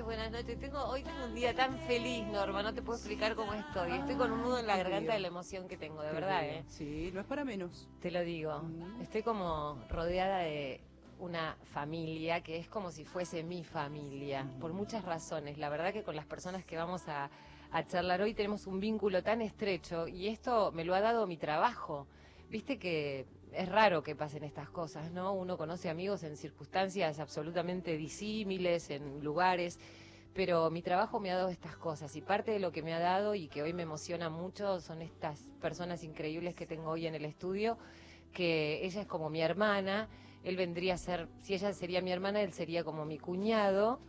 Noches, buenas noches. Tengo, hoy tengo un día tan feliz, Norma, no te puedo explicar cómo estoy. Estoy con un nudo en la garganta de la emoción que tengo, de verdad, ¿eh? Sí, no es para menos. Te lo digo. Estoy como rodeada de una familia que es como si fuese mi familia, por muchas razones. La verdad que con las personas que vamos a, a charlar hoy tenemos un vínculo tan estrecho y esto me lo ha dado mi trabajo. Viste que es raro que pasen estas cosas, ¿no? Uno conoce amigos en circunstancias absolutamente disímiles, en lugares, pero mi trabajo me ha dado estas cosas y parte de lo que me ha dado y que hoy me emociona mucho son estas personas increíbles que tengo hoy en el estudio, que ella es como mi hermana, él vendría a ser, si ella sería mi hermana, él sería como mi cuñado.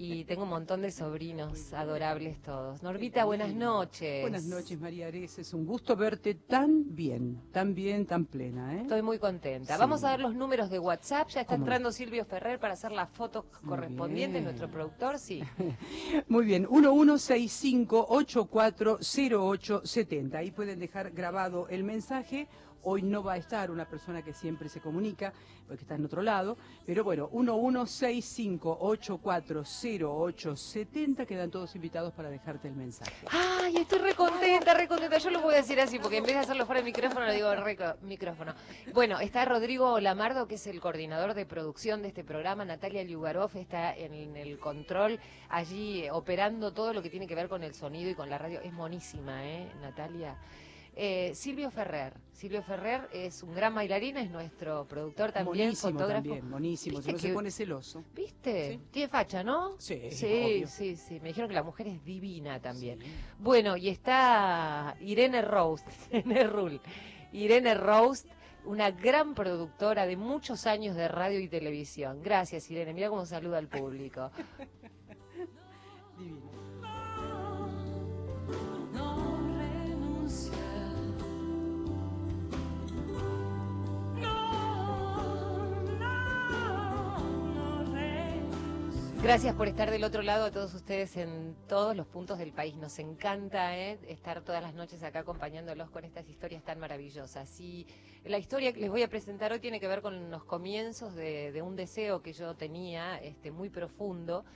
Y tengo un montón de sobrinos adorables todos. Normita, buenas noches. Buenas noches, María Ares. Es un gusto verte tan bien, tan bien, tan plena, ¿eh? Estoy muy contenta. Sí. Vamos a ver los números de WhatsApp. Ya está entrando Silvio Ferrer para hacer las fotos correspondientes. bien. Nuestro productor, sí. Muy bien, 1165-840870. Ahí pueden dejar grabado el mensaje. Hoy no va a estar una persona que siempre se comunica, porque está en otro lado. Pero bueno, 1165-840870. Quedan todos invitados para dejarte el mensaje. Ay, estoy recontenta, recontenta. Yo lo voy a decir así, porque en vez de hacerlo fuera del micrófono, lo digo reco- micrófono. Bueno, está Rodrigo Lamardo, que es el coordinador de producción de este programa. Natalia Liugarov está en el control, allí operando todo lo que tiene que ver con el sonido y con la radio. Es monísima, ¿eh, Natalia? Eh, Silvio Ferrer. Silvio Ferrer es un gran bailarín, es nuestro productor también, monísimo fotógrafo. también. ¿Viste Si no se que- pone celoso. ¿Viste? Sí. Tiene facha, ¿no? Sí, sí, obvio. sí, sí. Me dijeron que la mujer es divina también. Sí. Bueno, y está Irene Roast, Irene Rull. Irene Roast, una gran productora de muchos años de radio y televisión. Gracias, Irene. Mira cómo saluda al público. Divino. Gracias por estar del otro lado a todos ustedes en todos los puntos del país. Nos encanta ¿eh? estar todas las noches acá acompañándolos con estas historias tan maravillosas. Y la historia que les voy a presentar hoy tiene que ver con los comienzos de, de un deseo que yo tenía este, muy profundo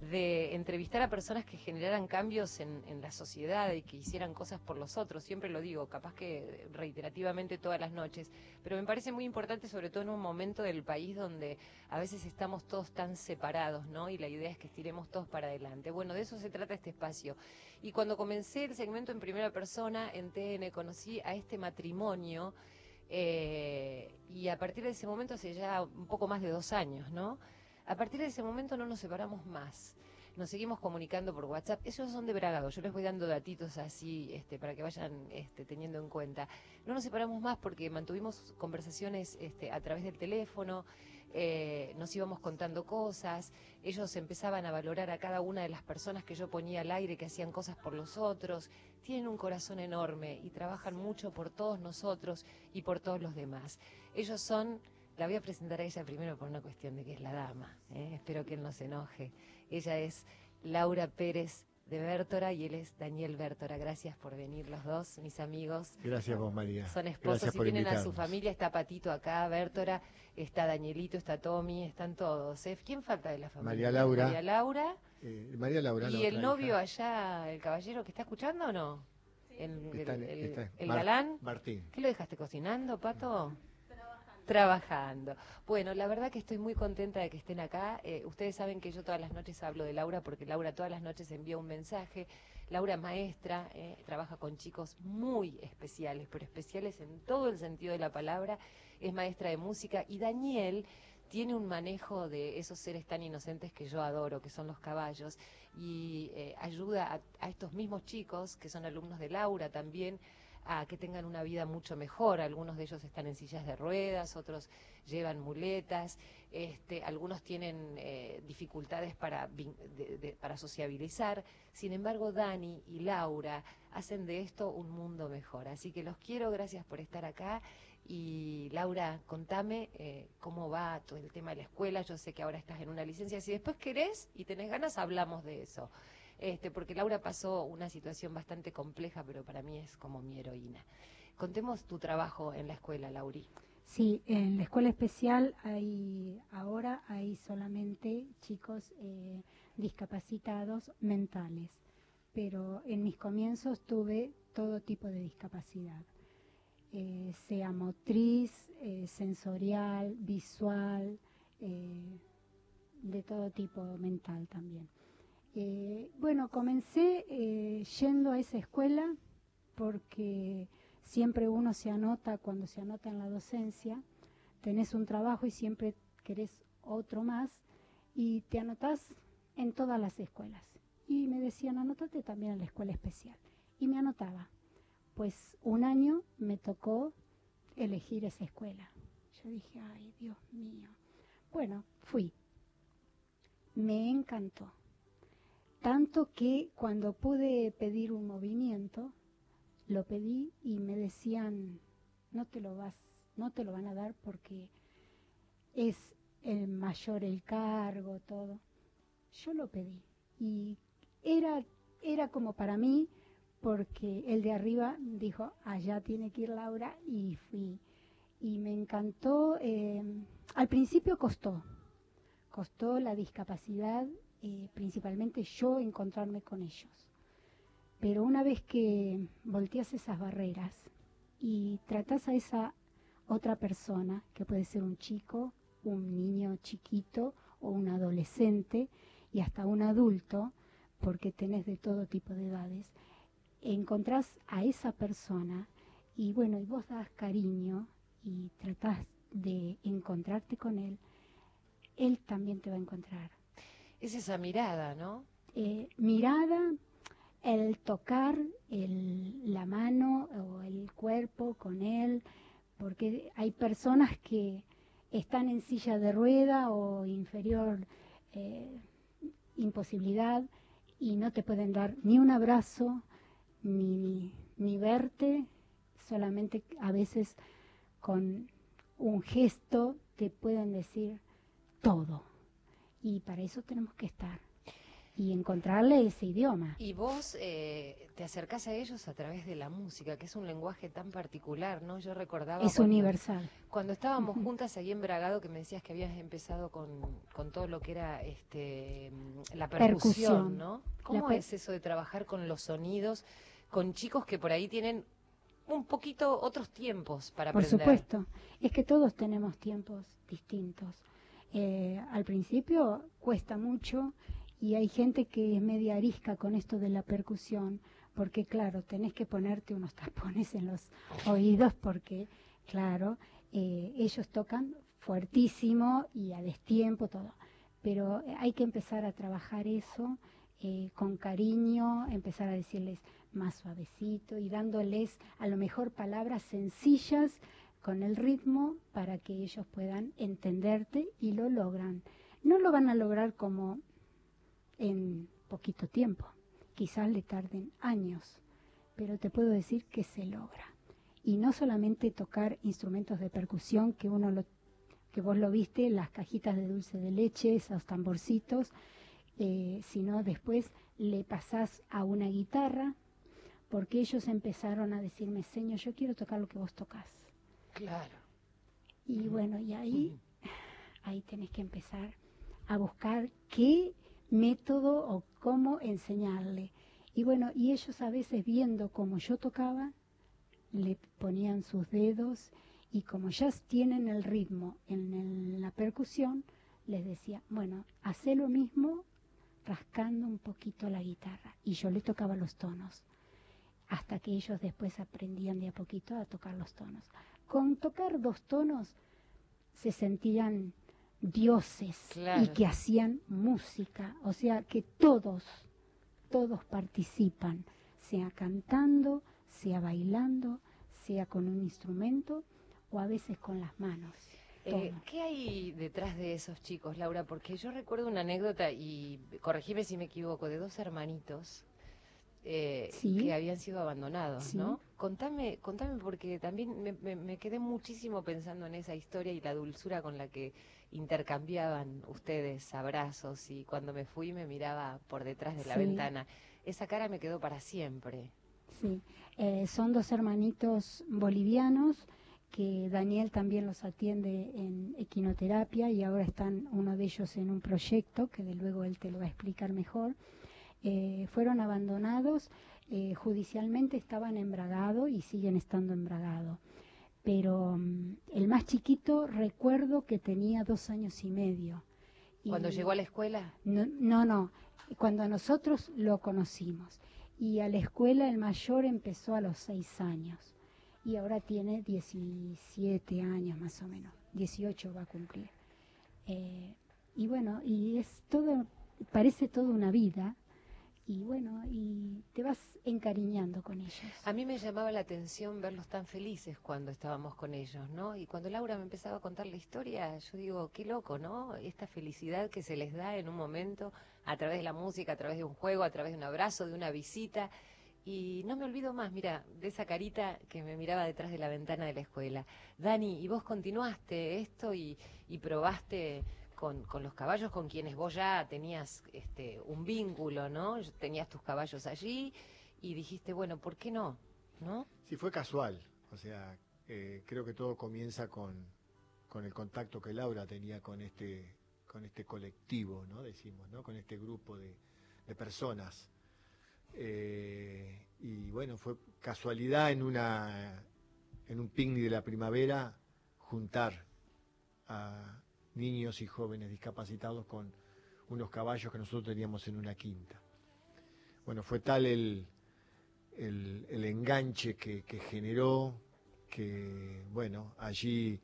de entrevistar a personas que generaran cambios en, la sociedad y que hicieran cosas por los otros. Siempre lo digo, capaz que reiterativamente todas las noches, pero me parece muy importante sobre todo en un momento del país donde a veces estamos todos tan separados, ¿no? Y la idea es que estiremos todos para adelante. Bueno, de eso se trata este espacio. Y cuando comencé el segmento en primera persona en TN, conocí a este matrimonio eh, y a partir de ese momento, hace ya un poco más de dos años, ¿no? A partir de ese momento no nos separamos más. Nos seguimos comunicando por WhatsApp. Esos son de Bragado. Yo les voy dando datitos así este, para que vayan este, teniendo en cuenta. No nos separamos más porque mantuvimos conversaciones este, a través del teléfono, eh, nos íbamos contando cosas, ellos empezaban a valorar a cada una de las personas que yo ponía al aire, que hacían cosas por los otros. Tienen un corazón enorme y trabajan mucho por todos nosotros y por todos los demás. Ellos son la voy a presentar a ella primero por una cuestión de que es la dama. ¿eh? Espero que él no se enoje. Ella es Laura Pérez de Bertora y él es Daniel Bertora. Gracias por venir los dos, mis amigos. Gracias vos, María. Son esposos y tienen a su familia. Está Patito acá, Bertora, está Danielito, está Tommy, están todos. ¿eh? ¿Quién falta de la familia? María Laura. María Laura. Eh, María Laura. la ¿Y el novio hija, allá, el caballero que está escuchando o no? El, galán. Martín. ¿Qué lo dejaste cocinando, Pato? Trabajando. Bueno, la verdad que estoy muy contenta de que estén acá. Eh, ustedes saben que yo todas las noches hablo de Laura porque Laura todas las noches envía un mensaje. Laura maestra, eh, trabaja con chicos muy especiales, pero especiales en todo el sentido de la palabra. Es maestra de música y Daniel tiene un manejo de esos seres tan inocentes que yo adoro, que son los caballos, y eh, ayuda a estos mismos chicos, que son alumnos de Laura también, a que tengan una vida mucho mejor. Algunos de ellos están en sillas de ruedas, otros llevan muletas, este, algunos tienen eh, dificultades para, de- para sociabilizar. Sin embargo, Dani y Laura hacen de esto un mundo mejor. Así que los quiero, gracias por estar acá. Y Laura, contame eh, cómo va todo el tema de la escuela. Yo sé que ahora estás en una licencia. Si después querés y tenés ganas, hablamos de eso este, porque Laura pasó una situación bastante compleja, pero para mí es como mi heroína. Contemos tu trabajo en la escuela, Lauri. Sí, en la escuela especial hay ahora hay solamente chicos eh, discapacitados mentales, pero en mis comienzos tuve todo tipo de discapacidad, eh, sea motriz, eh, sensorial, visual, de todo tipo mental también. Eh, bueno, comencé eh, yendo a esa escuela porque siempre uno se anota cuando se anota en la docencia, tenés un trabajo y siempre querés otro más y te anotás en todas las escuelas. Y me decían, anótate también en la escuela especial. Y me anotaba. Pues un año me tocó elegir esa escuela. Yo dije, ay, Dios mío. Bueno, fui. Me encantó. Tanto que cuando pude pedir un movimiento, lo pedí y me decían, no te lo vas, no te lo van a dar porque es el mayor el cargo, todo. Yo lo pedí y era, era como para mí porque el de arriba dijo, allá tiene que ir Laura y fui. Y me encantó, eh, al principio costó, costó la discapacidad, eh, principalmente yo encontrarme con ellos. Pero una vez que volteas esas barreras y tratas a esa otra persona, que puede ser un chico, un niño chiquito o un adolescente y hasta un adulto, porque tenés de todo tipo de edades, encontrás a esa persona y bueno, y vos das cariño y tratás de encontrarte con él, él también te va a encontrar. Es esa mirada, ¿no? Eh, mirada, el tocar el- la mano o el cuerpo con él, porque hay personas que están en silla de rueda o inferior eh, imposibilidad y no te pueden dar ni un abrazo, ni, ni verte, solamente a veces con un gesto te pueden decir todo. Y para eso tenemos que estar y encontrarle ese idioma. Y vos eh, te acercás a ellos a través de la música, que es un lenguaje tan particular, ¿no? Yo recordaba Es cuando, universal. cuando estábamos juntas ahí en Bragado, que me decías que habías empezado con, con todo lo que era este la percusión, Percusión. ¿no? ¿Cómo per- es eso de trabajar con los sonidos, con chicos que por ahí tienen un poquito otros tiempos para Por aprender? supuesto, es que todos tenemos tiempos distintos. Eh, al principio cuesta mucho y hay gente que es media arisca con esto de la percusión, porque claro, tenés que ponerte unos tapones en los oídos porque, claro, eh, ellos tocan fuertísimo y a destiempo todo. Pero eh, hay que empezar a trabajar eso con cariño, empezar a decirles más suavecito y dándoles a lo mejor palabras sencillas con el ritmo para que ellos puedan entenderte y lo logran. No lo van a lograr como en poquito tiempo, quizás le tarden años, pero te puedo decir que se logra. Y no solamente tocar instrumentos de percusión que uno lo que vos lo viste, las cajitas de dulce de leche, esos tamborcitos, eh, sino después le pasás a una guitarra, porque ellos empezaron a decirme, Señor, yo quiero tocar lo que vos tocas. Claro. Y bueno, y ahí, ahí tenés que empezar a buscar qué método o cómo enseñarle. Y bueno, y ellos a veces viendo cómo yo tocaba, le ponían sus dedos y como ya tienen el ritmo en el- la percusión, les decía, bueno, hacé lo mismo rascando un poquito la guitarra. Y yo le tocaba los tonos, hasta que ellos después aprendían de a poquito a tocar los tonos. Con tocar dos tonos se sentían dioses Claro. y que hacían música, o sea que todos, todos participan, sea cantando, sea bailando, sea con un instrumento o a veces con las manos. Eh. ¿Qué hay detrás de esos chicos, Laura? Porque yo recuerdo una anécdota, y corregime si me equivoco, de dos hermanitos eh, Sí. que habían sido abandonados, Sí. ¿no? Contame, contame porque también me, me- me quedé muchísimo pensando en esa historia y la dulzura con la que intercambiaban ustedes abrazos y cuando me fui me miraba por detrás de la Sí. ventana. Esa cara me quedó para siempre. Sí, eh, son dos hermanitos bolivianos que Daniel también los atiende en equinoterapia y ahora están uno de ellos en un proyecto que de luego él te lo va a explicar mejor. Eh, fueron abandonados, eh, judicialmente estaban embragados y siguen estando embragados. Pero mm, el más chiquito recuerdo que tenía dos años y medio. Cuando Y- llegó a la escuela, no, no, no, cuando nosotros lo conocimos. Y a la escuela el mayor empezó a los seis años y ahora tiene 17 años más o menos, 18 va a cumplir. Eh, y bueno, y es todo, parece toda una vida y bueno, y te vas encariñando con ellos. A mí me llamaba la atención verlos tan felices cuando estábamos con ellos, ¿no? Y cuando Laura me empezaba a contar la historia, yo digo, qué loco, ¿no? Esta felicidad que se les da en un momento a través de la música, a través de un juego, a través de un abrazo, de una visita. Y no me olvido más, mira, de esa carita que me miraba detrás de la ventana de la escuela. Dani, ¿y vos continuaste esto y, y probaste con, los caballos con quienes vos ya tenías este, un vínculo, ¿no? Tenías tus caballos allí y dijiste, bueno, ¿por qué no? ¿No? Sí, fue casual. O sea, eh, creo que todo comienza con, con el contacto que Laura tenía con este, con este colectivo, ¿no? Decimos, ¿no? Con este grupo de, de personas. Eh, y bueno, fue casualidad en una en un picnic de la primavera juntar a niños y jóvenes discapacitados con unos caballos que nosotros teníamos en una quinta. Bueno, fue tal el, el, el enganche que, que generó que, bueno, allí,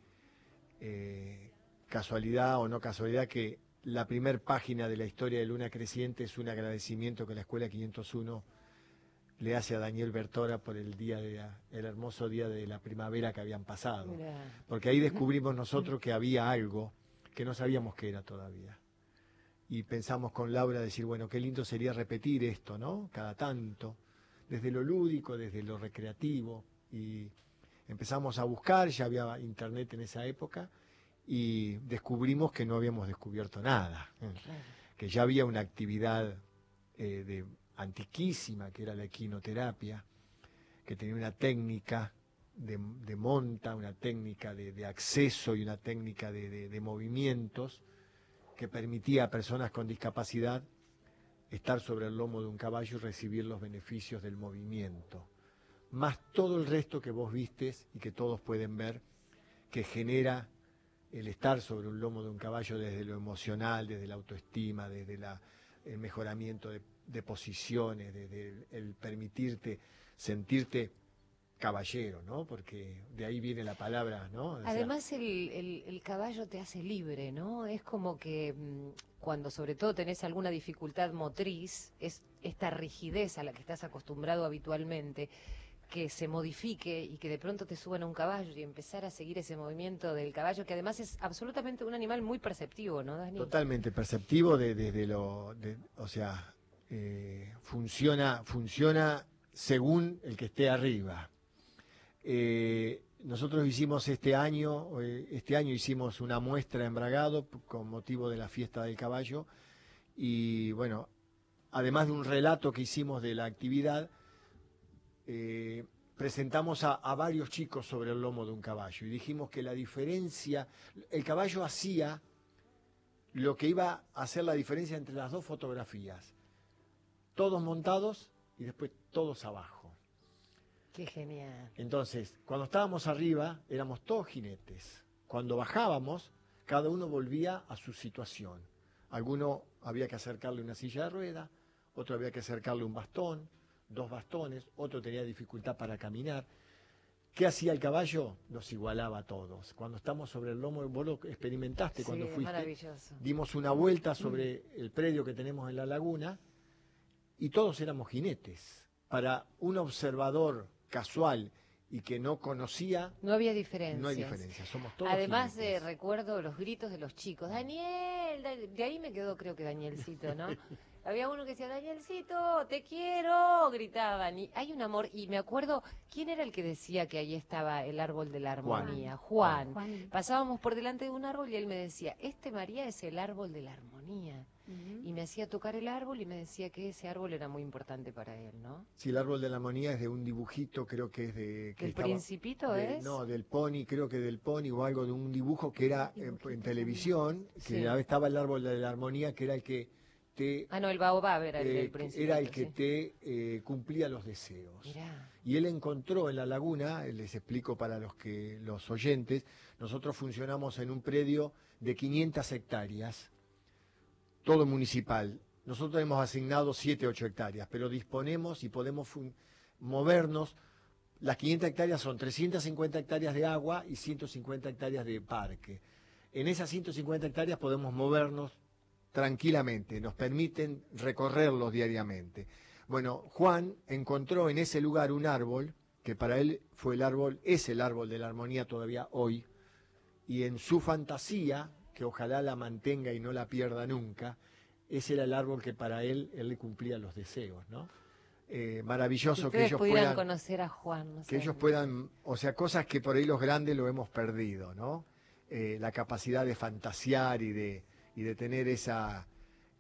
eh, casualidad o no casualidad, que la primer página de la historia de Luna Creciente es un agradecimiento que la Escuela 501 le hace a Daniel Bertora por el día de la- el hermoso día de la primavera que habían pasado. Porque ahí descubrimos nosotros que había algo que no sabíamos qué era todavía. Y pensamos con Laura decir, bueno, qué lindo sería repetir esto, ¿no? Cada tanto, desde lo lúdico, desde lo recreativo. Y empezamos a buscar, ya había internet en esa época, y descubrimos que no habíamos descubierto nada, ¿eh? Que ya había una actividad eh, de, antiquísima, que era la equinoterapia, que tenía una técnica de, monta, una técnica de, acceso y una técnica de, movimientos que permitía a personas con discapacidad estar sobre el lomo de un caballo y recibir los beneficios del movimiento, más todo el resto que vos vistes y que todos pueden ver, que genera el estar sobre un lomo de un caballo desde lo emocional, desde la autoestima, desde el mejoramiento de, posiciones, desde el permitirte sentirte caballero, ¿no? Porque de ahí viene la palabra, ¿no? O sea, Además el, el- el caballo te hace libre, ¿no? Es como que mm, cuando sobre todo tenés alguna dificultad motriz, es esta rigidez a la que estás acostumbrado habitualmente, que se modifique y que de pronto te suban a un caballo y empezar a seguir ese movimiento del caballo, que además es absolutamente un animal muy perceptivo, ¿no, Dani? totalmente perceptivo de- desde lo, de- o sea, eh, funciona, funciona según el que esté arriba. Eh, nosotros hicimos este año, eh, este año hicimos una muestra en Bragado con motivo de la fiesta del caballo. Y bueno, además de un relato que hicimos de la actividad, eh, presentamos a, a varios chicos sobre el lomo de un caballo. Y dijimos que la diferencia, el caballo hacía lo que iba a hacer la diferencia entre las dos fotografías, todos montados y después todos abajo. Qué genial. Entonces, cuando estábamos arriba, éramos todos jinetes. Cuando bajábamos, cada uno volvía a su situación. Alguno había que acercarle una silla de rueda, otro había que acercarle un bastón, dos bastones, otro tenía dificultad para caminar. ¿Qué hacía el caballo? Nos igualaba a todos. Cuando estamos sobre el lomo, vos lo experimentaste Sí, cuando fuiste. maravilloso. Dimos una vuelta sobre el predio que tenemos en la laguna y todos éramos jinetes. Para un observador casual y que no conocía, No había diferencia. no hay diferencia. Somos todos Además, eh, recuerdo los gritos de los chicos. Daniel, Da- de ahí me quedó creo que Danielcito, ¿no? Había uno que decía, Danielcito, te quiero, gritaban. Y hay un amor. Y me acuerdo, ¿quién era el que decía que ahí estaba el árbol de la Juan. armonía? Juan. Juan. Pasábamos por delante de un árbol y él me decía, este María es el árbol de la armonía. Y me hacía tocar el árbol y me decía que ese árbol era muy importante para él, ¿no? Si el árbol de la armonía es de un dibujito, creo que es de... Que ¿El estaba- principito de- es? No, del pony, creo que del pony o algo de un dibujo que era en, Dibujito en televisión, que Sí. estaba el árbol de la armonía, que era el que te... Ah, no, el baobab era el eh, del que principito. era el que sí. te eh, cumplía los deseos. Mirá. Y él encontró en la laguna, les explico para los que los oyentes, nosotros funcionamos en un predio de 500 hectáreas, todo municipal. Nosotros hemos asignado 7, 8 hectáreas, pero disponemos y podemos movernos. Las 500 hectáreas son 350 hectáreas de agua y 150 hectáreas de parque. En esas 150 hectáreas podemos movernos tranquilamente, nos permiten recorrerlos diariamente. Bueno, Juan encontró en ese lugar un árbol, que para él fue el árbol, es el árbol de la armonía todavía hoy, y en su fantasía, que ojalá la mantenga y no la pierda nunca, ese era el árbol que para él, él le cumplía los deseos, ¿no? Eh, maravilloso que ellos puedan conocer a Juan. no que saben. ellos puedan, o sea, cosas que por ahí los grandes lo hemos perdido, ¿no? Eh, la capacidad de fantasear y de, y de tener esa,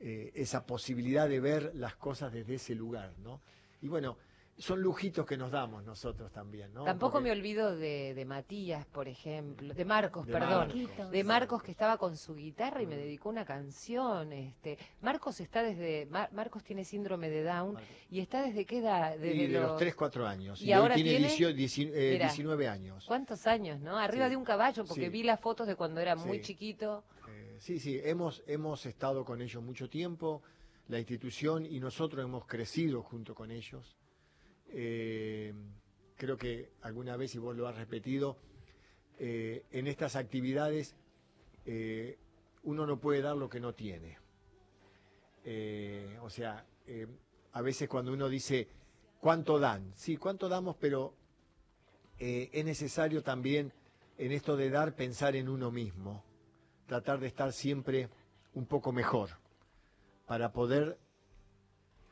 eh, esa posibilidad de ver las cosas desde ese lugar, ¿no? Y bueno, son lujitos que nos damos nosotros también, ¿no? Tampoco Porque- me olvido de, de Matías, por ejemplo, de Marcos, De perdón. Marcos. De Marcos que estaba con su guitarra y me dedicó una canción. Este, Marcos está desde, Mar- Marcos tiene síndrome de Down y está desde qué edad? Desde y de los 3, 4 años. ¿Y Y, ahora tiene, tiene? 18 dieci- eh, Mirá. 19 años. ¿Cuántos años, no? Arriba Sí. de un caballo, porque Sí. vi las fotos de cuando era muy chiquito. Eh, sí, sí, hemos, hemos estado con ellos mucho tiempo, la institución y nosotros hemos crecido junto con ellos. Eh, creo que alguna vez, y vos lo has repetido, eh, en estas actividades eh, uno no puede dar lo que no tiene. Eh, o sea, a veces cuando uno dice, ¿cuánto dan? Sí, ¿cuánto damos? Pero es necesario también en esto de dar pensar en uno mismo tratar de estar siempre un poco mejor para poder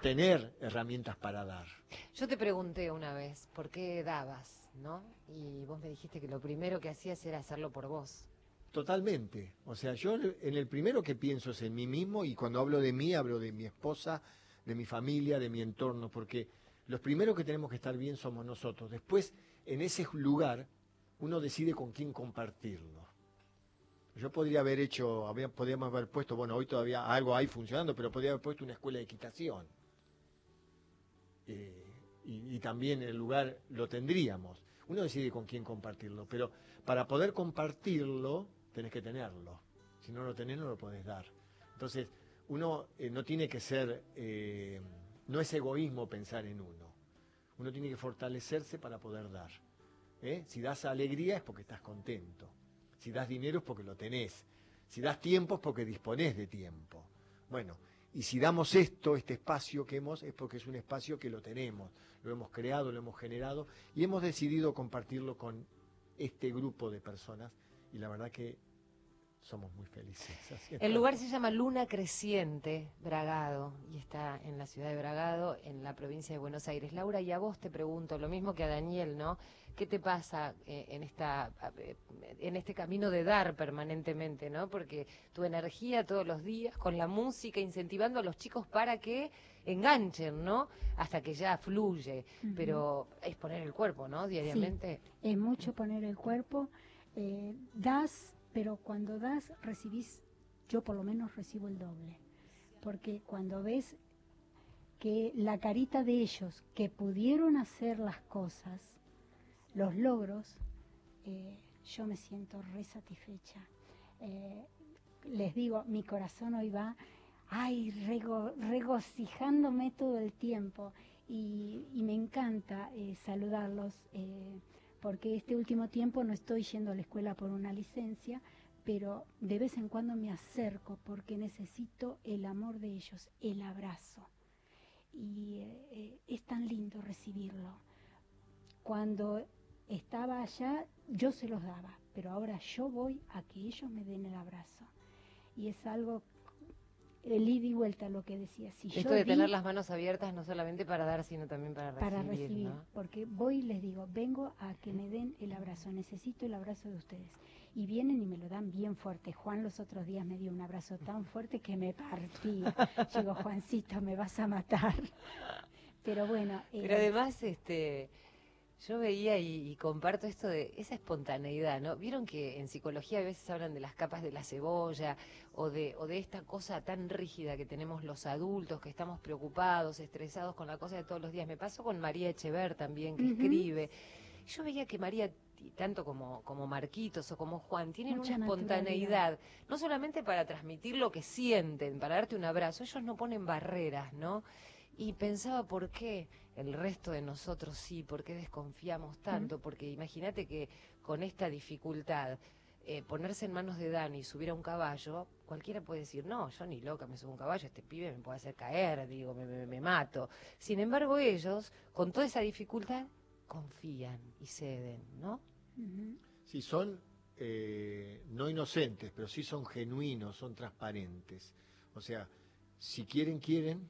tener herramientas para dar. Yo te pregunté una vez por qué dabas, ¿no? Y vos me dijiste que lo primero que hacías era hacerlo por vos. Totalmente. O sea, yo en el primero que pienso es en mí mismo y cuando hablo de mí hablo de mi esposa, de mi familia, de mi entorno, porque los primeros que tenemos que estar bien somos nosotros. Después, en ese lugar, uno decide con quién compartirlo. Yo podría haber hecho, podríamos haber puesto, bueno, hoy todavía algo hay funcionando, pero podría haber puesto una escuela de equitación. Eh, y, también el lugar lo tendríamos. Uno decide con quién compartirlo, pero para poder compartirlo tenés que tenerlo. Si no lo tenés no lo podés dar. Entonces, uno eh, no tiene que ser, eh, no es egoísmo pensar en uno. Uno tiene que fortalecerse para poder dar. Si das alegría es porque estás contento. Si das dinero es porque lo tenés. Si das tiempo es porque disponés de tiempo. Bueno, y si damos esto, este espacio que hemos, es porque es un espacio que lo tenemos, lo hemos creado, lo hemos generado y hemos decidido compartirlo con este grupo de personas. Y la verdad que somos muy felices. haciendo El lugar se llama Luna Creciente, Bragado, y está en la ciudad de Bragado, en la provincia de Buenos Aires. Laura, y a vos te pregunto, lo mismo que a Daniel, ¿no? ¿Qué te pasa eh, en, esta, eh, en este camino de dar permanentemente, ¿no? Porque tu energía todos los días, con la música, incentivando a los chicos para que enganchen, ¿no? Hasta que ya fluye. Pero es poner el cuerpo, ¿no? Diariamente. Es mucho poner el cuerpo, eh, das, pero cuando das recibís, yo por lo menos recibo el doble, porque cuando ves que la carita de ellos que pudieron hacer las cosas, los logros, eh, yo me siento re satisfecha. Eh, les digo, mi corazón hoy va, ay, rego- regocijándome todo el tiempo y, me encanta eh, saludarlos. Porque este último tiempo no estoy yendo a la escuela por una licencia, pero de vez en cuando me acerco porque necesito el amor de ellos, el abrazo. Y eh, eh, es tan lindo recibirlo. Cuando estaba allá, yo se los daba, pero ahora yo voy a que ellos me den el abrazo. Y es algo, el ida y vuelta lo que decía. Si Esto yo de di, tener las manos abiertas no solamente para dar, sino también para recibir. para recibir, ¿no? porque voy y les digo, vengo a que me den el abrazo, necesito el abrazo de ustedes. Y vienen y me lo dan bien fuerte. Juan los otros días me dio un abrazo tan fuerte que me partía. Digo, Juancito, me vas a matar. Pero bueno, eh, Pero además, este, yo veía y, y comparto esto de esa espontaneidad, ¿no? Vieron que en psicología a veces hablan de las capas de la cebolla o de, o de esta cosa tan rígida que tenemos los adultos, que estamos preocupados, estresados con la cosa de todos los días. Me pasó con María Echever también, que escribe. Yo veía que María, tanto como, como Marquitos o como Juan, tienen Mucha una espontaneidad, no solamente para transmitir lo que sienten, para darte un abrazo, ellos no ponen barreras, ¿no? Y pensaba por qué el resto de nosotros sí, por qué desconfiamos tanto, porque imagínate que con esta dificultad, eh, ponerse en manos de Dani y subir a un caballo, cualquiera puede decir, no, yo ni loca me subo a un caballo, este pibe me puede hacer caer, digo, me, me- me mato. Sin embargo, ellos, con toda esa dificultad, confían y ceden, ¿no? ujú, Sí, son eh, no inocentes, pero sí son genuinos, son transparentes. O sea, si quieren, quieren,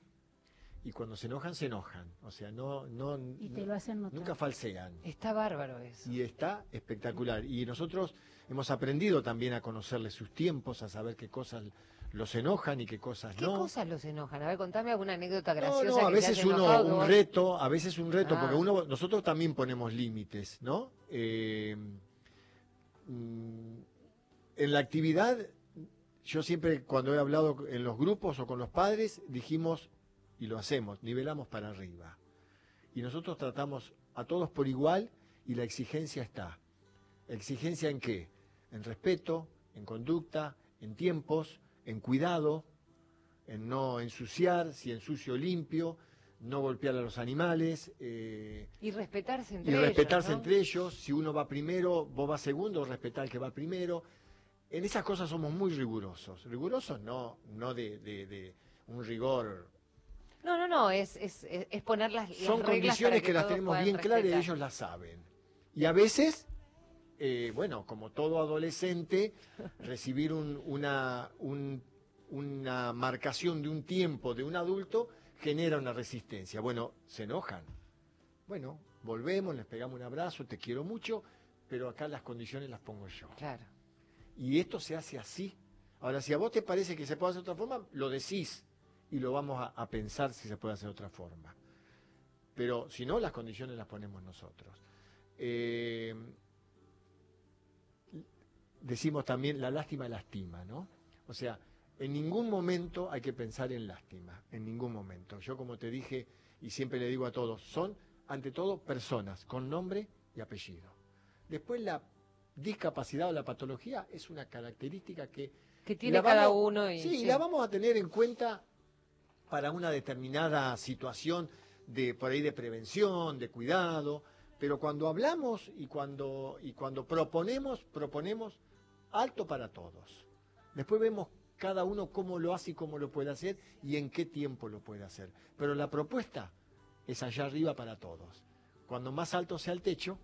y cuando se enojan, se enojan. O sea, no, no, y te no- lo hacen notar. nunca falsean. Está bárbaro eso. Y está espectacular. Y nosotros hemos aprendido también a conocerles sus tiempos, a saber qué cosas los enojan y qué cosas ¿Qué no. cosas los enojan? A ver, contame alguna anécdota graciosa. no, a que veces uno un vos- reto, a veces un reto, Ah. porque uno nosotros también ponemos límites, ¿no? Eh, mm, en la actividad, yo siempre cuando he hablado en los grupos o con los padres, dijimos, y lo hacemos, nivelamos para arriba. Y nosotros tratamos a todos por igual y la exigencia está. ¿Exigencia en qué? En respeto, en conducta, en tiempos, en cuidado, en no ensuciar, si ensucio limpio, no golpear a los animales, eh, Y respetarse entre y ellos. respetarse ¿no? entre ellos. Si uno va primero, vos vas segundo, respetar al que va primero. En esas cosas somos muy rigurosos. Rigurosos no, no de, de- de un rigor. No, no, no, es, es, es, poner las, las Son reglas condiciones que, las tenemos bien claras y ellos las saben. Y a veces, eh, bueno, como todo adolescente, recibir un- una, un- una marcación de un tiempo de un adulto genera una resistencia. Bueno, se enojan. Bueno, volvemos, les pegamos un abrazo, te quiero mucho, pero acá las condiciones las pongo yo. Claro. Y esto se hace así. Ahora, si a vos te parece que se puede hacer de otra forma, lo decís y lo vamos a, a pensar si se puede hacer de otra forma. Pero si no, las condiciones las ponemos nosotros. Eh, decimos también la lástima lastima, ¿no? O sea, en ningún momento hay que pensar en lástima, en ningún momento. Yo como te dije y siempre le digo a todos, son ante todo personas con nombre y apellido. Después la discapacidad o la patología es una característica que Que tiene cada uno y sí, sí. la vamos a tener en cuenta para una determinada situación de por ahí de prevención, de cuidado, pero cuando hablamos y cuando y cuando proponemos, proponemos alto para todos. Después vemos cada uno cómo lo hace y cómo lo puede hacer y en qué tiempo lo puede hacer. Pero la propuesta es allá arriba para todos. Cuando más alto sea el techo,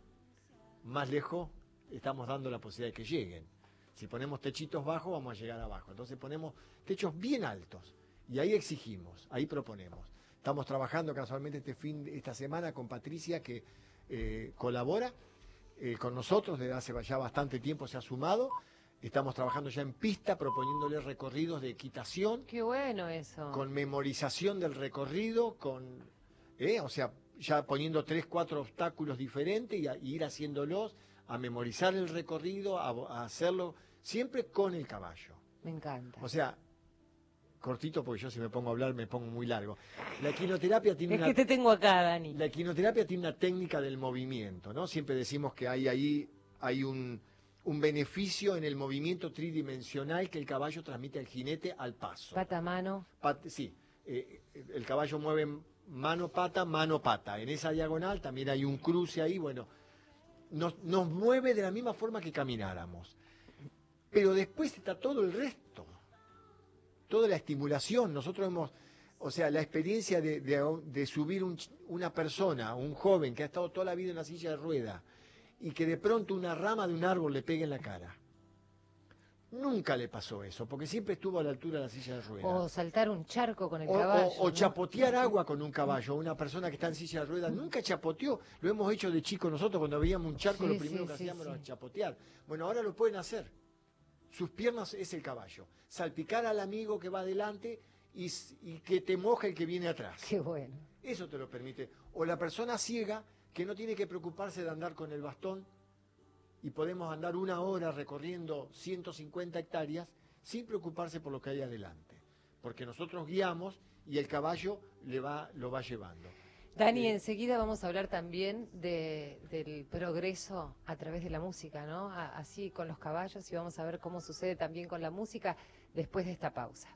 más lejos estamos dando la posibilidad de que lleguen. Si ponemos techitos bajos, vamos a llegar abajo. Entonces ponemos techos bien altos. Y ahí exigimos, ahí proponemos. Estamos trabajando casualmente este fin, esta semana con Patricia, que eh, colabora eh, con nosotros desde hace ya bastante tiempo, se ha sumado. Estamos trabajando ya en pista, proponiéndole recorridos de equitación, Qué bueno eso. con memorización del recorrido, con, eh, o sea, ya poniendo tres, cuatro obstáculos diferentes y, a- y ir haciéndolos, a memorizar el recorrido, a, a hacerlo siempre con el caballo. Me encanta. O sea, cortito porque yo si me pongo a hablar me pongo muy largo. La equinoterapia tiene Es una que te tengo acá, Dani. la equinoterapia tiene una técnica del movimiento, ¿no? Siempre decimos que hay ahí hay un, un beneficio en el movimiento tridimensional que el caballo transmite al jinete al paso. Pata mano. Pat- sí, eh, el caballo mueve mano, pata, mano, pata. En esa diagonal también hay un cruce ahí, bueno, nos, nos mueve de la misma forma que camináramos. Pero después está todo el resto, toda la estimulación. Nosotros hemos, o sea, la experiencia de, de- de subir un una persona, un joven que ha estado toda la vida en una silla de rueda y que de pronto una rama de un árbol le pegue en la cara. Nunca le pasó eso, porque siempre estuvo a la altura de la silla de ruedas. O saltar un charco con el O, caballo. o- o ¿no? chapotear agua con un caballo. Una persona que está en silla de ruedas nunca chapoteó. Lo hemos hecho de chicos nosotros cuando veíamos un charco, Sí, lo primero sí, que sí, hacíamos era chapotear. Bueno, ahora lo pueden hacer. Sus piernas es el caballo. Salpicar al amigo que va adelante y, que te moja el que viene atrás. Qué bueno. Eso te lo permite. O la persona ciega que no tiene que preocuparse de andar con el bastón y podemos andar una hora recorriendo 150 hectáreas sin preocuparse por lo que hay adelante. Porque nosotros guiamos y el caballo le va, lo va llevando. Dani, enseguida vamos a hablar también de, del progreso a través de la música, ¿no? Así con los caballos y vamos a ver cómo sucede también con la música después de esta pausa.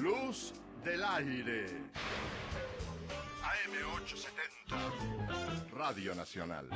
Luz del aire. AM870. Radio Nacional.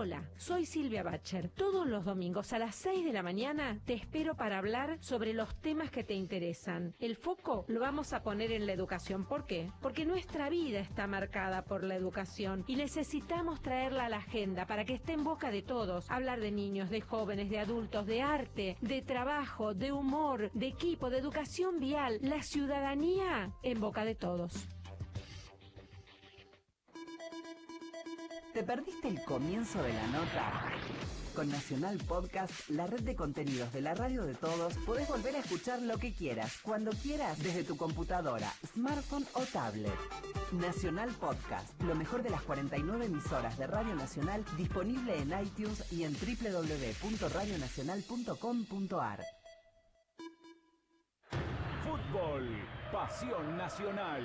Hola, soy Silvia Bacher. Todos los domingos a las 6 de la mañana te espero para hablar sobre los temas que te interesan. El foco lo vamos a poner en la educación. ¿Por qué? Porque nuestra vida está marcada por la educación y necesitamos traerla a la agenda para que esté en boca de todos. Hablar de niños, de jóvenes, de adultos, de arte, de trabajo, de humor, de equipo, de educación vial. La ciudadanía en boca de todos. ¿Te perdiste el comienzo de la nota? Con Nacional Podcast, la red de contenidos de la radio de todos, podés volver a escuchar lo que quieras, cuando quieras, desde tu computadora, smartphone o tablet. Nacional Podcast, lo mejor de las 49 emisoras de Radio Nacional, disponible en iTunes y en www.radionacional.com.ar. Fútbol, pasión nacional.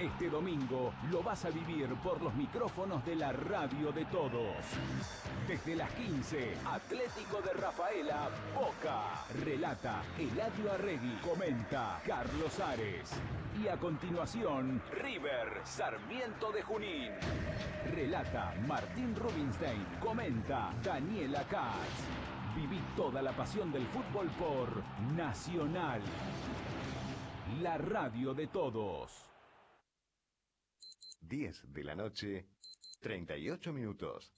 Este domingo lo vas a vivir por los micrófonos de la radio de todos. Desde las 15, Atlético de Rafaela, Boca. Relata Eladio Arregui. Comenta Carlos Ares. Y a continuación, River, Sarmiento de Junín. Relata Martín Rubinstein. Comenta Daniela Katz. Viví toda la pasión del fútbol por Nacional. La radio de todos. 10 de la noche, 38 minutos.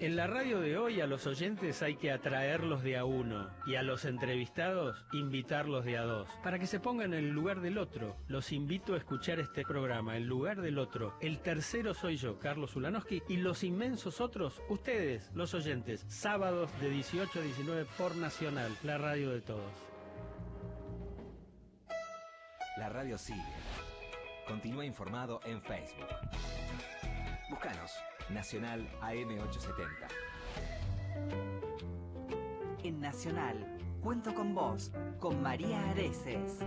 En la radio de hoy a los oyentes hay que atraerlos de a uno y a los entrevistados invitarlos de a dos, para que se pongan en el lugar del otro. Los invito a escuchar este programa, En lugar del otro. El tercero soy yo, Carlos Ulanowski, y los inmensos otros, ustedes, los oyentes, sábados de 18 a 19 por Nacional, la radio de todos. La radio sigue. Continúa informado en Facebook. Búscanos, Nacional AM870. En Nacional, cuento con vos, con María Areces.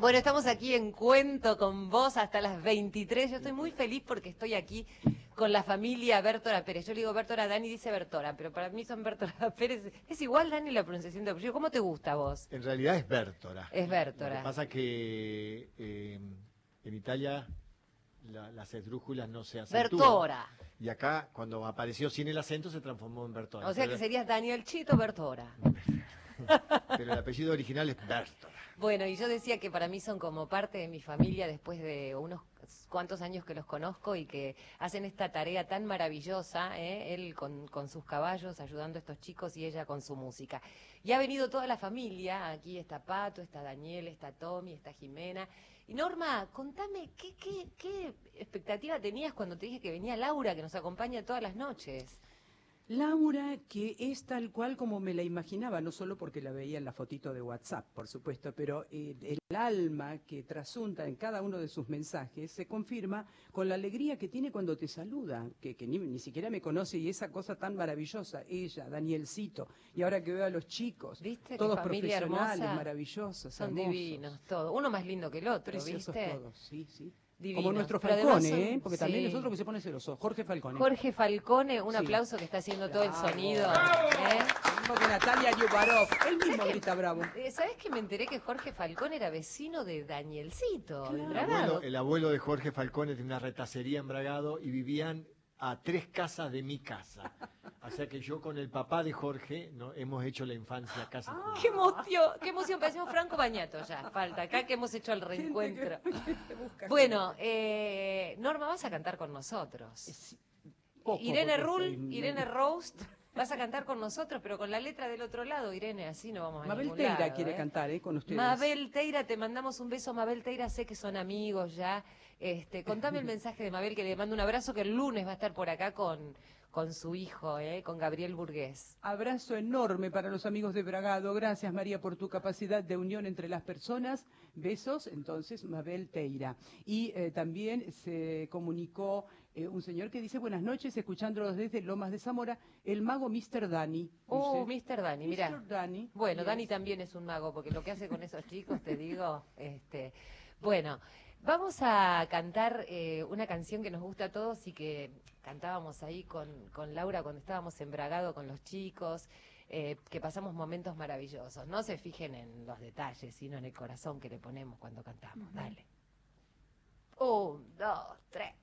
Bueno, estamos aquí en Cuento con vos hasta las 23. Yo estoy muy feliz porque estoy aquí con la familia Bertora Pérez. Yo le digo Bertora, Dani dice Bertora, pero para mí son Bertora Pérez. Es igual, Dani, la pronunciación de apellido. ¿Cómo te gusta a vos? En realidad es Bertora. Es Bertora. Lo que pasa que eh, en Italia la- las esdrújulas no se acentúan. Bertora. Y acá, cuando apareció sin el acento, se transformó en Bertora. O sea que serías Daniel Chito Bertora. Pero el apellido original es Bertora. Bueno, y yo decía que para mí son como parte de mi familia después de unos cuantos años que los conozco y que hacen esta tarea tan maravillosa, ¿eh? él con, con sus caballos ayudando a estos chicos y ella con su música. Y ha venido toda la familia, aquí está Pato, está Daniel, está Tommy, está Jimena. Y Norma, contame, ¿qué, qué, qué expectativa tenías cuando te dije que venía Laura, que nos acompaña todas las noches? Laura, que es tal cual como me la imaginaba, no solo porque la veía en la fotito de WhatsApp, por supuesto, pero eh, el alma que trasunta en cada uno de sus mensajes se confirma con la alegría que tiene cuando te saluda, que, que ni, ni siquiera me conoce y esa cosa tan maravillosa, ella, Danielcito, y ahora que veo a los chicos, ¿Viste? Todos profesionales, hermosa. maravillosos, Son hermosos, divinos, todos. Uno más lindo que el otro, preciosos ¿viste? todos, sí, sí. Divinos. Como nuestro Falcone, son- ¿eh? porque también es otro que se pone celoso, Jorge Falcone. Jorge Falcone, un Sí. aplauso que está haciendo todo el Bravo. sonido. ¿eh? Mismo que Natalia Yubarov, él mismo grita bravo. Eh, ¿Sabes que me enteré que Jorge Falcón era vecino de Danielcito, El abuelo, el abuelo de Jorge Falcone tenía una retacería en Bragado y vivían a tres casas de mi casa. O sea que yo con el papá de Jorge no, hemos hecho la infancia casi juntos. ¡Qué emoción! ¡Qué emoción! Parecemos Franco Bañato ya. Falta acá que hemos hecho el reencuentro. Bueno, eh, Norma, vas a cantar con nosotros. Poco, Irene Rull, soy- Irene Roast, vas a cantar con nosotros, pero con la letra del otro lado, Irene, así no vamos a Mabel ningún Teira lado, quiere ¿eh? cantar, ¿eh? Con ustedes. Mabel Teira, te mandamos un beso. Mabel Teira, sé que son amigos ya. Este, contame el mensaje de Mabel, que le mando un abrazo, que el lunes va a estar por acá con, con su hijo, eh, con Gabriel Burgués. Abrazo enorme para los amigos de Bragado. Gracias, María, por tu capacidad de unión entre las personas. Besos, entonces, Mabel Teira. Y eh, también se comunicó eh, un señor que dice, buenas noches, escuchándolos desde Lomas de Zamora, el mago Mr. Dani. Oh, Mr. Dani, mira. Mr. Bueno. Dani también es un mago, porque lo que hace con esos chicos, te digo, este, bueno. Vamos a cantar eh, una canción que nos gusta a todos y que cantábamos ahí con, con Laura cuando estábamos en Bragado con los chicos, eh, que pasamos momentos maravillosos. No se fijen en los detalles, sino en el corazón que le ponemos cuando cantamos. Uh. Dale. Un, dos, tres.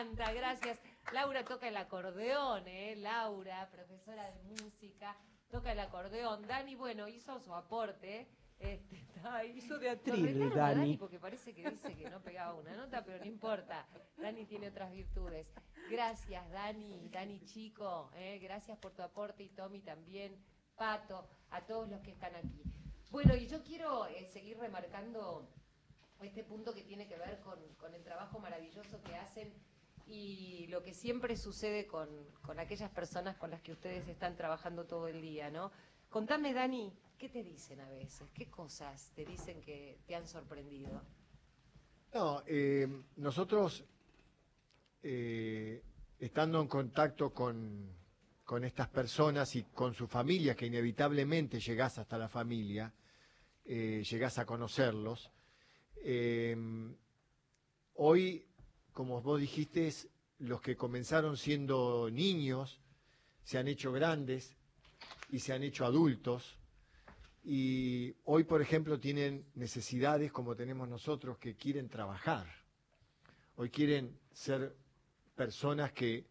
Encanta, gracias. Laura toca el acordeón, ¿eh? Laura, profesora de música, toca el acordeón. Dani, bueno, hizo su aporte. Este, está ahí. Hizo de atril, Dani. porque parece que dice que no pegaba una nota, pero no importa. Dani tiene otras virtudes. Gracias, Dani, Dani Chico, ¿eh? gracias por tu aporte y Tommy también, Pato, a todos los que están aquí. Bueno, y yo quiero eh, seguir remarcando este punto que tiene que ver con, con el trabajo maravilloso que hacen y lo que siempre sucede con, con aquellas personas con las que ustedes están trabajando todo el día, ¿no? Contame, Dani, ¿qué te dicen a veces? ¿Qué cosas te dicen que te han sorprendido? No, eh, nosotros, eh, estando en contacto con, con estas personas y con su familia, que inevitablemente llegás hasta la familia, eh, llegás a conocerlos, eh, hoy, como vos dijiste, los que comenzaron siendo niños se han hecho grandes y se han hecho adultos. Y hoy, por ejemplo, tienen necesidades como tenemos nosotros que quieren trabajar. Hoy quieren ser personas que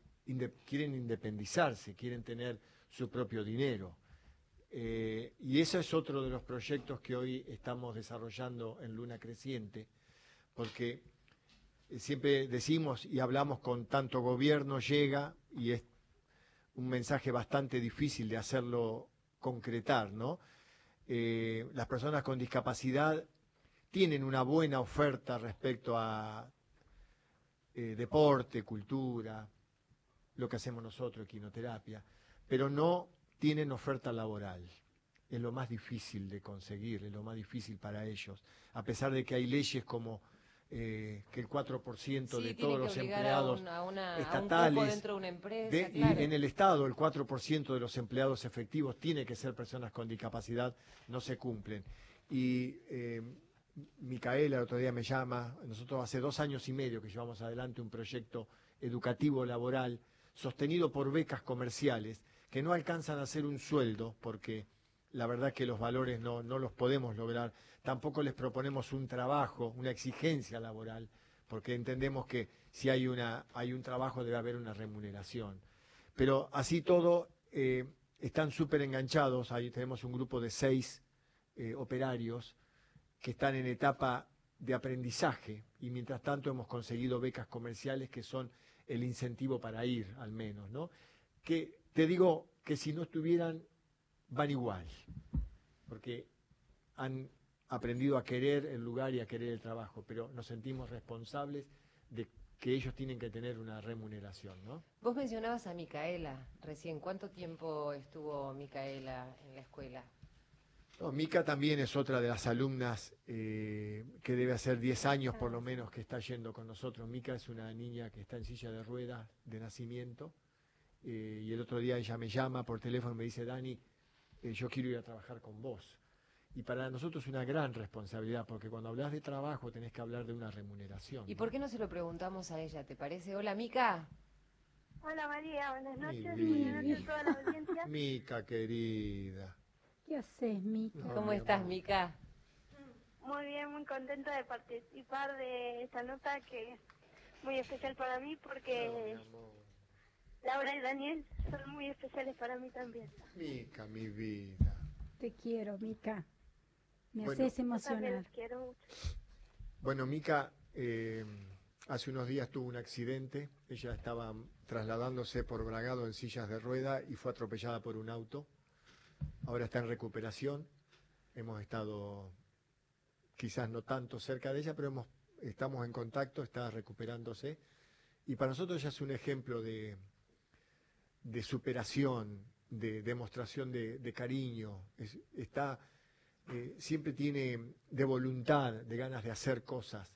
quieren independizarse, quieren tener su propio dinero. Eh, y ese es otro de los proyectos que hoy estamos desarrollando en Luna Creciente, porque siempre decimos y hablamos con tanto gobierno, llega y es un mensaje bastante difícil de hacerlo concretar, ¿no? Eh, las personas con discapacidad tienen una buena oferta respecto a eh, deporte, cultura, lo que hacemos nosotros, quinoterapia, pero no tienen oferta laboral. Es lo más difícil de conseguir, es lo más difícil para ellos, a pesar de que hay leyes como eh, que el 4% Sí, de todos los empleados a, un, a una- a un estatales cupo dentro de una empresa, de- claro. y en el Estado el 4% de los empleados efectivos tiene que ser personas con discapacidad, no se cumplen. Y eh, Micaela el otro día me llama, nosotros hace dos años y medio que llevamos adelante un proyecto educativo laboral sostenido por becas comerciales que no alcanzan a ser un sueldo porque la verdad que los valores no, no los podemos lograr. Tampoco les proponemos un trabajo, una exigencia laboral, porque entendemos que si hay, una, hay un trabajo debe haber una remuneración. Pero así todo, eh, están súper enganchados. Ahí tenemos un grupo de seis eh, operarios que están en etapa de aprendizaje y mientras tanto hemos conseguido becas comerciales que son el incentivo para ir, al menos, ¿no? Que te digo que si no estuvieran, van igual, porque han aprendido a querer el lugar y a querer el trabajo, pero nos sentimos responsables de que ellos tienen que tener una remuneración, ¿no? Vos mencionabas a Micaela recién. ¿Cuánto tiempo estuvo Micaela en la escuela? No, Mica también es otra de las alumnas eh, que debe hacer 10 años por lo menos que está yendo con nosotros. Mica es una niña que está en silla de ruedas de nacimiento eh, y el otro día ella me llama por teléfono y me dice, Dani, eh, yo quiero ir a trabajar con vos. Y para nosotros es una gran responsabilidad porque cuando hablas de trabajo tenés que hablar de una remuneración. ¿Y ¿no? por qué no se lo preguntamos a ella? ¿Te parece? Hola, Mica. Hola María, buenas noches. Mi Buenas noches a toda la audiencia. Mica querida. ¿Qué haces, Mica? No, ¿Cómo mi estás, amor. Mica? Muy bien, muy contenta de participar de esta nota que es muy especial para mí porque Laura y Daniel son muy especiales para mí también. Mica, mi vida. Te quiero, Mica. Me Bueno. haces Yo también emocionar. los quiero mucho. Bueno, Mica eh, hace unos días tuvo un accidente. Ella estaba trasladándose por Bragado en sillas de rueda y fue atropellada por un auto. Ahora está en recuperación. Hemos estado quizás no tanto cerca de ella, pero hemos, estamos en contacto, está recuperándose. Y para nosotros ella es un ejemplo de, de superación, de demostración de, de cariño. Es- está, eh, siempre tiene de voluntad, de ganas de hacer cosas.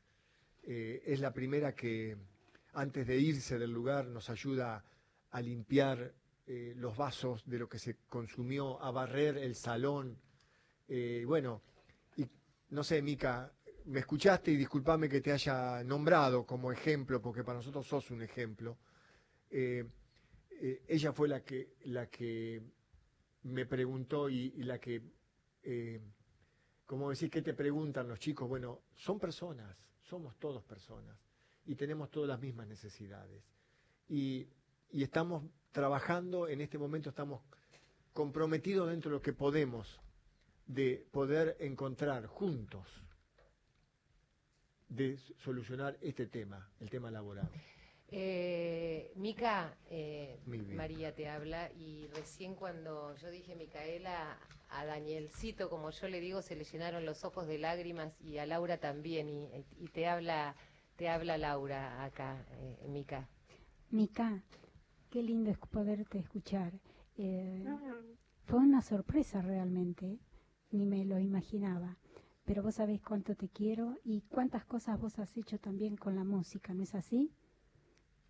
Eh, es la primera que antes de irse del lugar nos ayuda a limpiar eh, los vasos de lo que se consumió, a barrer el salón. Bueno, y no sé, Mica, me escuchaste y discúlpame que te haya nombrado como ejemplo, porque para nosotros sos un ejemplo. Ella fue la que, la que me preguntó y, la que, como decir, ¿qué te preguntan los chicos? Bueno, son personas, somos todos personas. y tenemos todas las mismas necesidades. Y, y estamos trabajando, en este momento estamos comprometidos dentro de lo que podemos, de poder encontrar juntos, de solucionar este tema, el tema laboral. Eh, Mica, eh. María te habla y recién cuando yo dije Micaela, a Danielcito, como yo le digo, se le llenaron los ojos de lágrimas y a Laura también y, y te habla te habla Laura acá, eh, Mica. Mica, qué lindo es poderte escuchar. Eh, fue una sorpresa realmente, ni me lo imaginaba. Pero vos sabés cuánto te quiero y cuántas cosas vos has hecho también con la música, ¿no es así?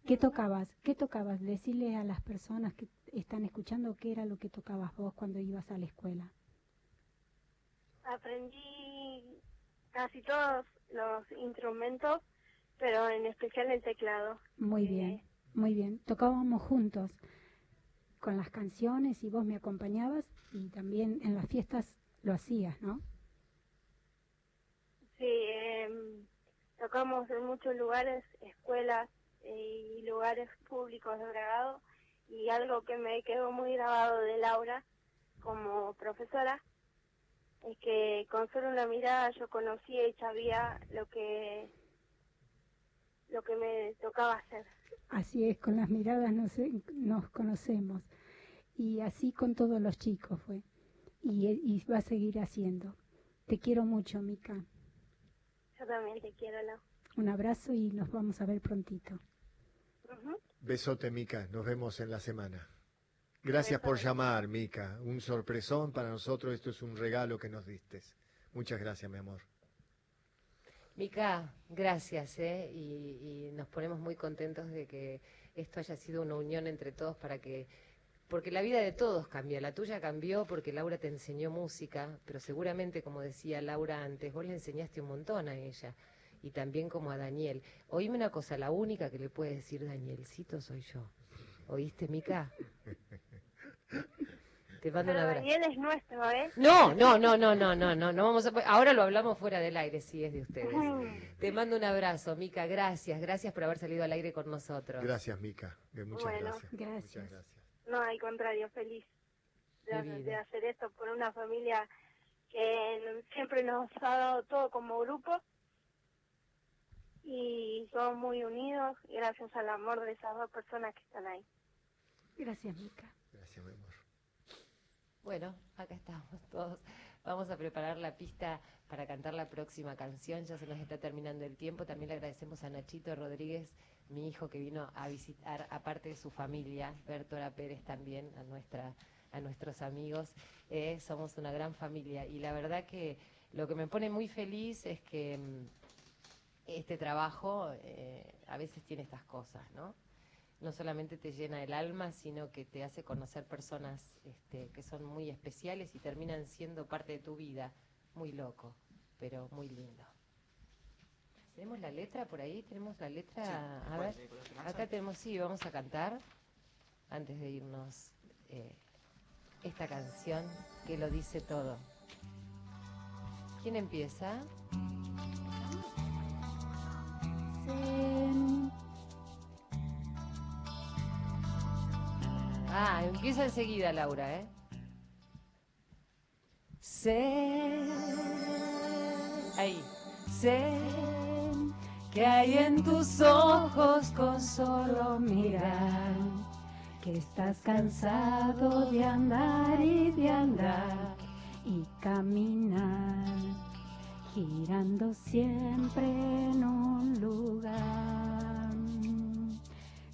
¿Qué tocabas? ¿Qué tocabas? Decirle a las personas que están escuchando qué era lo que tocabas vos cuando ibas a la escuela. Aprendí casi todos los instrumentos, pero en especial el teclado. Muy bien, muy bien. Tocábamos juntos con las canciones y vos me acompañabas y también en las fiestas lo hacías, ¿no? Sí, em, tocamos en muchos lugares, escuelas eh, y lugares públicos de Bragado y algo que me quedó muy grabado de Laura como profesora es que con solo una mirada yo conocía y sabía lo que lo que me tocaba hacer. Así es, con las miradas nos, nos conocemos. Y así con todos los chicos fue. Y, y va a seguir haciendo. Te quiero mucho, Mica. Yo también te quiero, Lau. Un abrazo y nos vamos a ver prontito. Besote, Mica. Nos vemos en la semana. Gracias por llamar, Mica. Un sorpresón para nosotros. Esto es un regalo que nos diste. Muchas gracias, mi amor. Mica, gracias, ¿eh? Y, y nos ponemos muy contentos de que esto haya sido una unión entre todos para que, porque la vida de todos cambia, la tuya cambió porque Laura te enseñó música, pero seguramente, como decía Laura antes, vos le enseñaste un montón a ella y también como a Daniel. Oíme una cosa, la única que le puede decir Danielcito soy yo. ¿Oíste, Mica? Te mando un Pero abrazo. Daniel es nuestro, ¿eh? No, no, no, no, no, no, no, no vamos a, ahora lo hablamos fuera del aire, sí es de ustedes. Te mando un abrazo, Mica, gracias, gracias por haber salido al aire con nosotros. Gracias, Mica. Eh, Muchas Bueno, gracias. gracias. Muchas gracias. No, al contrario, feliz de, de hacer esto por una familia que siempre nos ha dado todo como grupo y somos muy unidos gracias al amor de esas dos personas que están ahí. Gracias, Mica. Gracias, mi amor. Bueno, acá estamos todos. Vamos a preparar la pista para cantar la próxima canción. Ya se nos está terminando el tiempo. También le agradecemos a Nachito Rodríguez, mi hijo que vino a visitar, aparte de su familia, Bertora Pérez también, a nuestra a nuestros amigos. Eh, somos una gran familia y la verdad que lo que me pone muy feliz es que mm, este trabajo eh, a veces tiene estas cosas, ¿no? no solamente te llena el alma, sino que te hace conocer personas este, que son muy especiales y terminan siendo parte de tu vida. Muy loco, pero muy lindo. ¿Tenemos la letra por ahí? ¿Tenemos la letra? a ver, acá tenemos, sí, vamos a cantar antes de irnos eh, esta canción que lo dice todo. ¿Quién empieza? Ah, empieza enseguida Laura, ¿eh? Sé, Ahí. sé que hay en tus ojos con solo mirar que estás cansado de andar y de andar y caminar, girando siempre en un lugar.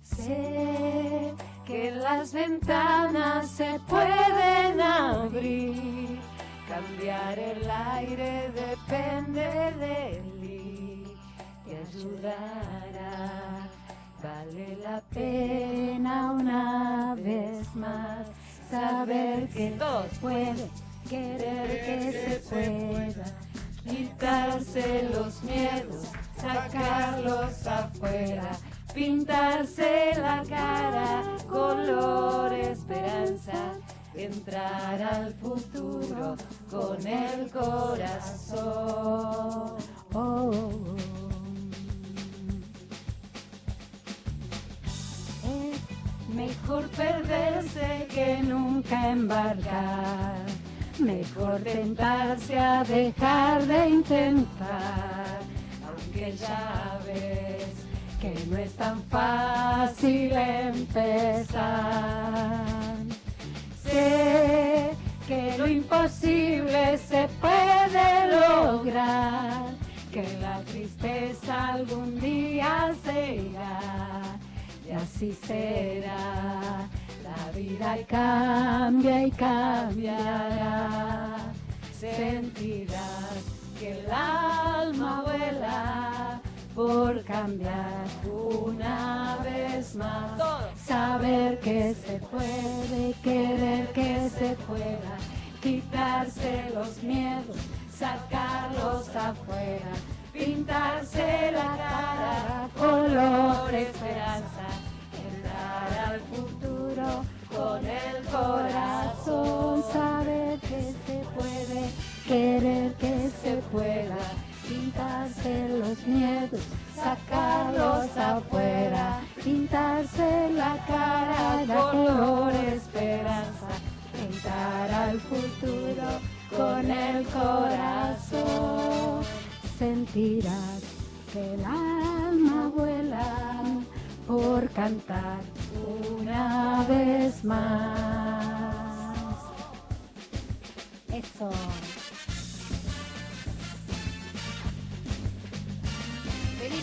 Sé que las ventanas se pueden abrir, cambiar el aire depende de ti, te ayudará. Vale la pena una vez más saber que Todos. puede, querer que se pueda, quitarse los miedos, sacarlos afuera, pintarse la cara, color esperanza, entrar al futuro con el corazón. Oh. Mejor perderse que nunca embarcar Mejor tentarse a dejar de intentar. Aunque ya ves que no es tan fácil empezar. Sé que lo imposible se puede lograr, que la tristeza algún día se irá y así será. La vida cambia y cambiará, sentirás que el alma vuela por cambiar una vez más. Saber que se puede, querer que se pueda, quitarse los miedos, sacarlos afuera, pintarse la cara, color esperanza, entrar al futuro con el corazón, saber que se puede, querer que se pueda pintarse los miedos, sacarlos afuera, pintarse la cara de esperanza, entrar al futuro con el corazón, sentirás que el alma vuela por cantar una vez más. Eso. Vení.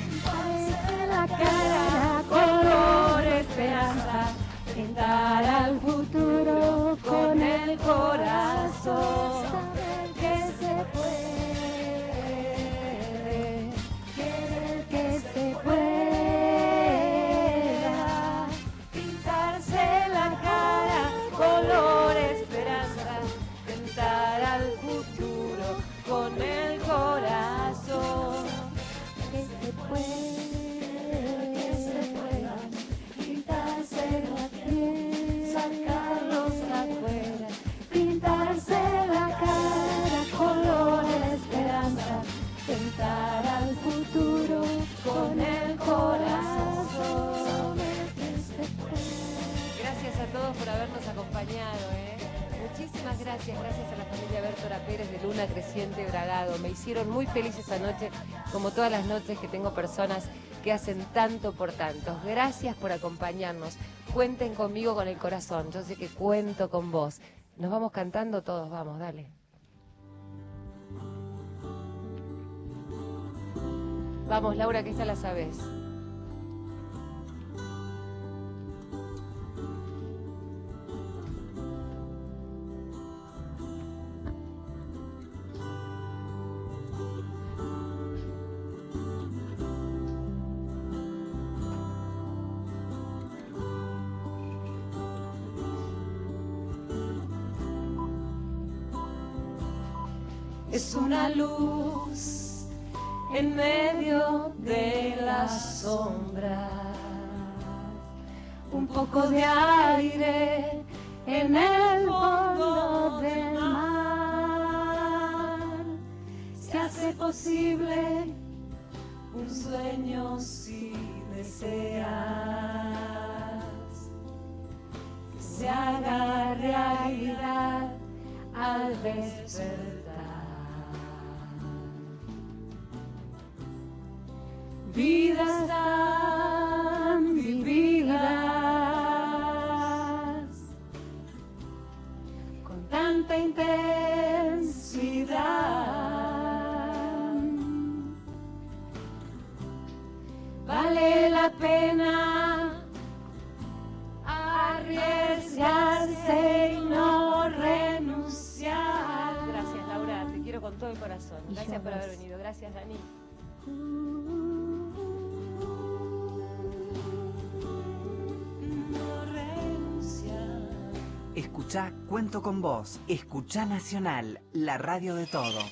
Pintarse la cara color esperanza, pintar al futuro con el corazón, saber que se puede, Muchísimas gracias, gracias a la familia Bertora Pérez de Luna Creciente Bragado. Me hicieron muy feliz esa noche, como todas las noches que tengo personas que hacen tanto por tantos. Gracias por acompañarnos. Cuenten conmigo con el corazón. Yo sé que cuento con vos. Nos vamos cantando todos, vamos, dale. Vamos, Laura, que esta la sabes. Tan vividas, con tanta intensidad. Vale la pena arriesgarse y no renunciar. Gracias, Laura. Te quiero con todo el corazón. Gracias por haber venido. Gracias, Dani. Escuchá Cuento con Vos. Escuchá Nacional, la radio de todo.